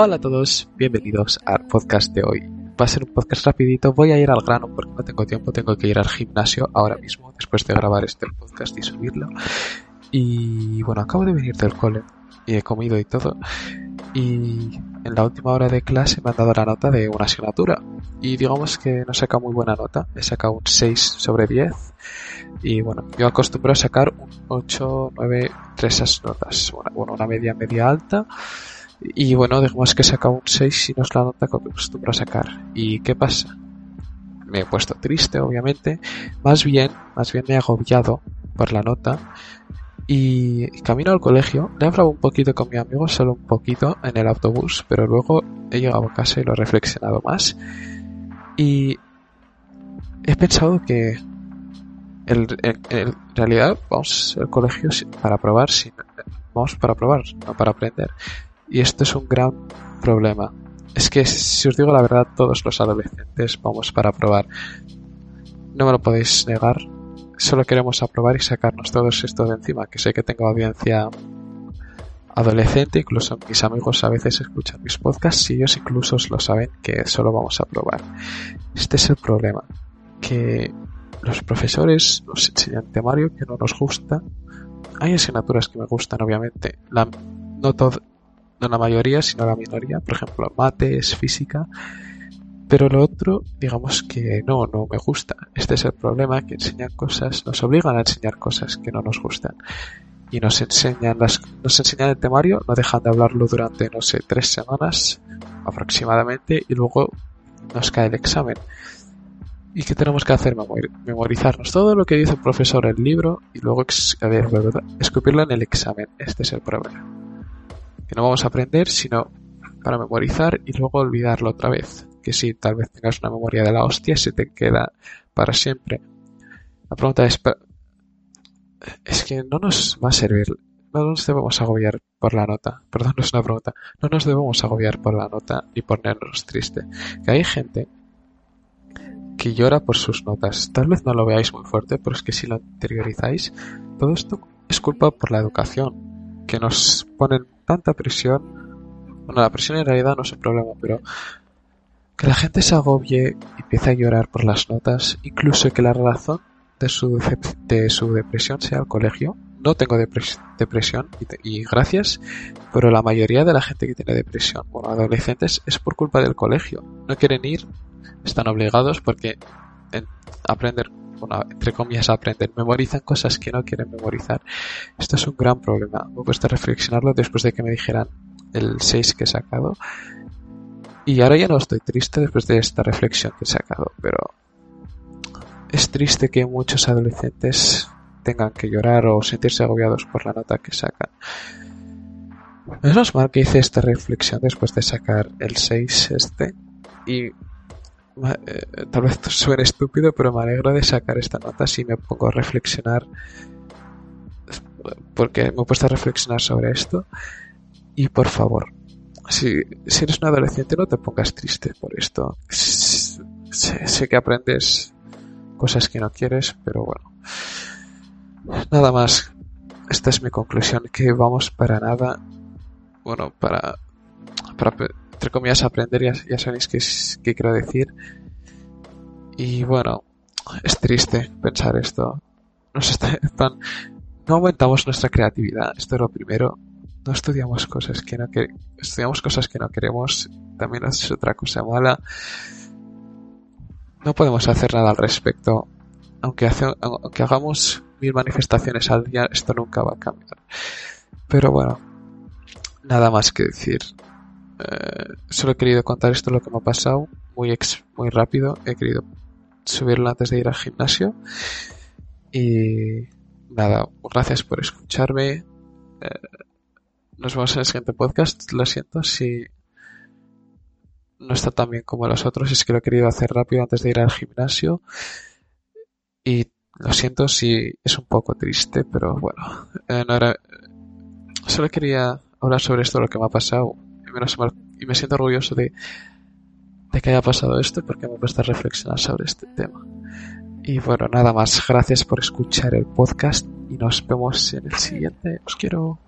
Hola a todos, bienvenidos al podcast de hoy. Va a ser un podcast rapidito, voy a ir al grano porque no tengo tiempo, tengo que ir al gimnasio ahora mismo, después de grabar este podcast y subirlo. Y bueno, acabo de venir del cole y he comido y todo. Y en la última hora de clase me han dado la nota de una asignatura. Y digamos que no saca muy buena nota, he sacado un 6 sobre 10. Y bueno, yo acostumbro a sacar un 8, 9, 3 esas notas. Bueno, una media media alta y bueno, digamos que saca un 6 y no es la nota que acostumbro a sacar. ¿Y qué pasa? Me he puesto triste, obviamente. Más bien, más bien me he agobiado por la nota. Y camino al colegio, le he hablado un poquito con mi amigo, solo un poquito en el autobús, pero luego he llegado a casa y lo he reflexionado más. Y he pensado que en realidad vamos al colegio para probar, vamos para probar, no para aprender. Y esto es un gran problema. Es que, si os digo la verdad, todos los adolescentes vamos para probar. No me lo podéis negar. Solo queremos aprobar y sacarnos todo esto de encima. Que sé que tengo audiencia adolescente, incluso mis amigos a veces escuchan mis podcasts y ellos incluso lo saben que solo vamos a probar. Este es el problema. Que los profesores nos enseñan temario que no nos gusta. Hay asignaturas que me gustan, obviamente. La, no, todo, no la mayoría, sino la minoría, por ejemplo, mates, física, pero lo otro, digamos que no, no me gusta. Este es el problema, que enseñan cosas, nos obligan a enseñar cosas que no nos gustan. Y nos enseñan las, nos enseñan el temario, no dejan de hablarlo durante, no sé, tres semanas aproximadamente, y luego nos cae el examen. ¿Y qué tenemos que hacer? Memorizarnos todo lo que dice el profesor en el libro y luego escupirlo en el examen. Este es el problema que no vamos a aprender, sino para memorizar y luego olvidarlo otra vez. Que si tal vez tengas una memoria de la hostia, se te queda para siempre. La pregunta es, es que no nos va a servir, no nos debemos agobiar por la nota. Perdón, no es una pregunta. No nos debemos agobiar por la nota y ponernos triste. Que hay gente que llora por sus notas. Tal vez no lo veáis muy fuerte, pero es que si lo interiorizáis, todo esto es culpa por la educación, que nos ponen tanta presión. Bueno, la presión en realidad no es un problema, pero que la gente se agobie y empiece a llorar por las notas, incluso que la razón de su, de su depresión sea el colegio. No tengo depresión y, gracias, pero la mayoría de la gente que tiene depresión, bueno, adolescentes, es por culpa del colegio. No quieren ir, están obligados porque en aprender bueno, entre comillas, aprenden, memorizan cosas que no quieren memorizar. Esto es un gran problema. Me cuesta reflexionarlo después de que me dijeran el 6 que he sacado. Y ahora ya no estoy triste después de esta reflexión que he sacado, pero es triste que muchos adolescentes tengan que llorar o sentirse agobiados por la nota que sacan. Menos mal que hice esta reflexión después de sacar el 6 este y eh, tal vez suene estúpido, pero me alegro de sacar esta nota si me pongo a reflexionar, porque me he puesto a reflexionar sobre esto. Y por favor, si, si eres un adolescente, no te pongas triste por esto. Sé, sé que aprendes cosas que no quieres, pero bueno. Nada más. Esta es mi conclusión, que vamos para nada, bueno, para, para entre comillas, aprender, ya, ya sabéis qué, quiero decir. Y bueno, es triste pensar esto. No aumentamos nuestra creatividad, esto es lo primero. No estudiamos cosas que no que, estudiamos cosas que no queremos, también es otra cosa mala. No podemos hacer nada al respecto. Aunque hagamos mil manifestaciones al día, esto nunca va a cambiar. Pero bueno, nada más que decir. Eh, solo he querido contar esto lo que me ha pasado muy ex, muy rápido. He querido subirlo antes de ir al gimnasio. Y nada, gracias por escucharme. Eh, nos vemos en el siguiente podcast. Lo siento si no está tan bien como los otros. Es que lo he querido hacer rápido antes de ir al gimnasio. Y lo siento si es un poco triste, pero bueno. Eh, solo quería hablar sobre esto, lo que me ha pasado. Y me, siento orgulloso de, de que haya pasado esto porque me he puesto a reflexionar sobre este tema. Y bueno, nada más. Gracias por escuchar el podcast y nos vemos en el siguiente. Os quiero.